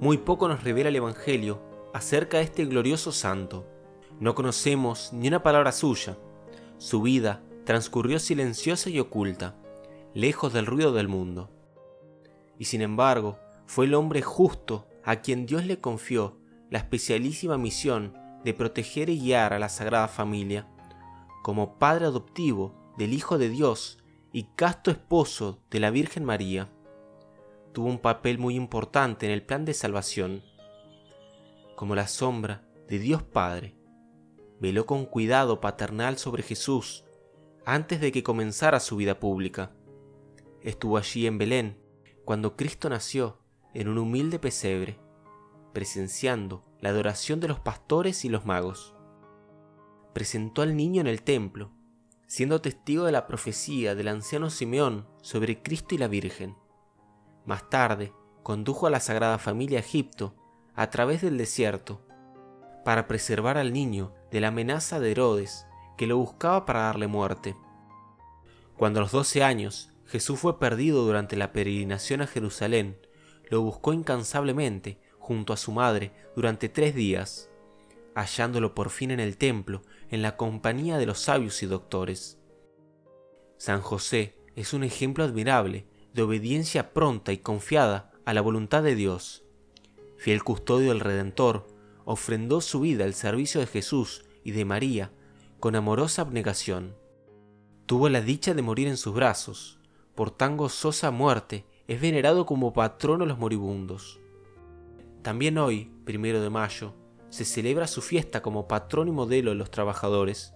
muy poco nos revela el Evangelio acerca de este glorioso santo. No conocemos ni una palabra suya. Su vida transcurrió silenciosa y oculta, lejos del ruido del mundo. Y sin embargo, fue el hombre justo a quien Dios le confió la especialísima misión de proteger y guiar a la Sagrada Familia, como padre adoptivo del Hijo de Dios y casto esposo de la Virgen María. Tuvo un papel muy importante en el plan de salvación. Como la sombra de Dios Padre, veló con cuidado paternal sobre Jesús antes de que comenzara su vida pública. Estuvo allí en Belén cuando Cristo nació en un humilde pesebre, presenciando la adoración de los pastores y los magos. Presentó al niño en el templo, siendo testigo de la profecía del anciano Simeón sobre Cristo y la Virgen. Más tarde, condujo a la Sagrada Familia a Egipto a través del desierto, para preservar al niño de la amenaza de Herodes, que lo buscaba para darle muerte. Cuando a los doce años Jesús fue perdido durante la peregrinación a Jerusalén, lo buscó incansablemente junto a su madre durante tres días, hallándolo por fin en el templo en la compañía de los sabios y doctores. San José es un ejemplo admirable de obediencia pronta y confiada a la voluntad de Dios. Fiel custodio del Redentor, ofrendó su vida al servicio de Jesús y de María con amorosa abnegación. Tuvo la dicha de morir en sus brazos, por tan gozosa muerte es venerado como patrono de los moribundos. También hoy, primero de mayo, se celebra su fiesta como patrón y modelo de los trabajadores,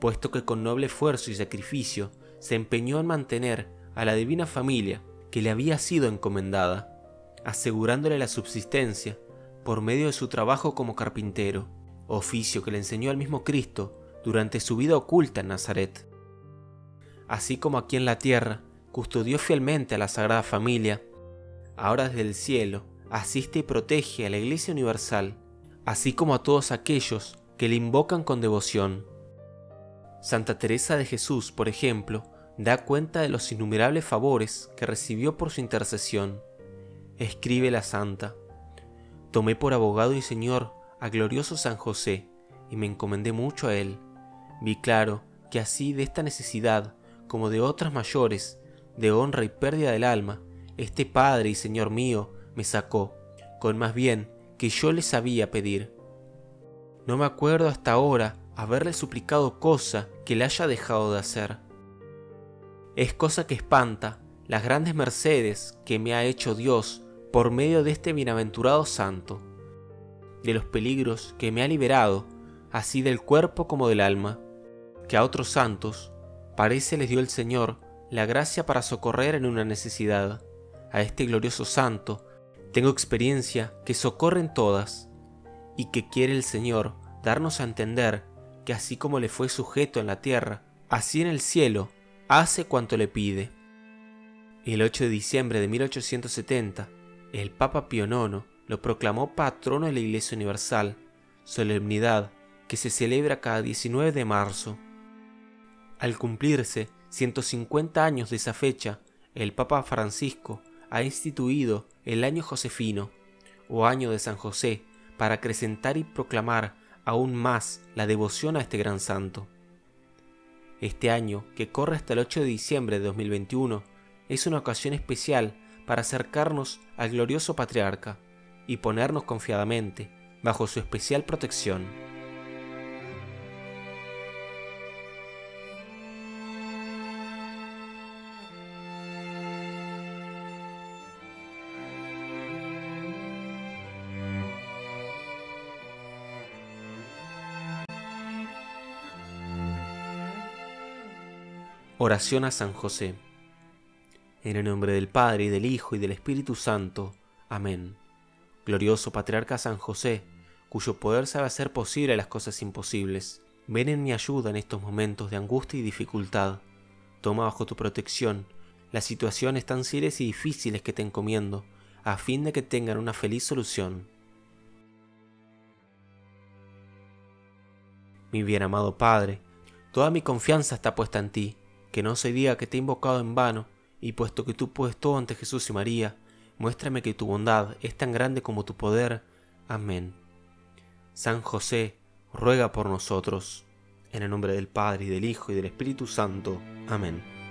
puesto que con noble esfuerzo y sacrificio se empeñó en mantener a la divina familia que le había sido encomendada, asegurándole la subsistencia por medio de su trabajo como carpintero, oficio que le enseñó al mismo Cristo durante su vida oculta en Nazaret. Así como aquí en la tierra custodió fielmente a la Sagrada Familia, ahora desde el cielo asiste y protege a la Iglesia Universal, así como a todos aquellos que le invocan con devoción. Santa Teresa de Jesús, por ejemplo, da cuenta de los innumerables favores que recibió por su intercesión. Escribe la santa, Tomé por abogado y señor a glorioso San José, y me encomendé mucho a él. Vi claro que así de esta necesidad, como de otras mayores, de honra y pérdida del alma, este Padre y Señor mío me sacó, con más bien que yo le sabía pedir. No me acuerdo hasta ahora haberle suplicado cosa que le haya dejado de hacer. Es cosa que espanta las grandes mercedes que me ha hecho Dios por medio de este bienaventurado santo, de los peligros que me ha liberado, así del cuerpo como del alma, que a otros santos parece les dio el Señor la gracia para socorrer en una necesidad. A este glorioso santo tengo experiencia que socorren todas y que quiere el Señor darnos a entender que así como le fue sujeto en la tierra, así en el cielo hace cuanto le pide. El 8 de diciembre de 1870, el Papa Pío IX lo proclamó patrono de la Iglesia Universal, solemnidad que se celebra cada 19 de marzo. Al cumplirse 150 años de esa fecha, el Papa Francisco ha instituido el año josefino, o año de San José, para acrecentar y proclamar aún más la devoción a este gran santo. Este año, que corre hasta el 8 de diciembre de 2021, es una ocasión especial para acercarnos al glorioso patriarca y ponernos confiadamente bajo su especial protección. Oración a San José. En el nombre del Padre, y del Hijo, y del Espíritu Santo. Amén. Glorioso Patriarca San José, cuyo poder sabe hacer posible las cosas imposibles, ven en mi ayuda en estos momentos de angustia y dificultad. Toma bajo tu protección las situaciones tan serias y difíciles que te encomiendo, a fin de que tengan una feliz solución. Mi bien amado Padre, toda mi confianza está puesta en ti que no se diga que te he invocado en vano, y puesto que tú puedes todo ante Jesús y María, muéstrame que tu bondad es tan grande como tu poder. Amén. San José, ruega por nosotros. En el nombre del Padre, y del Hijo, y del Espíritu Santo. Amén.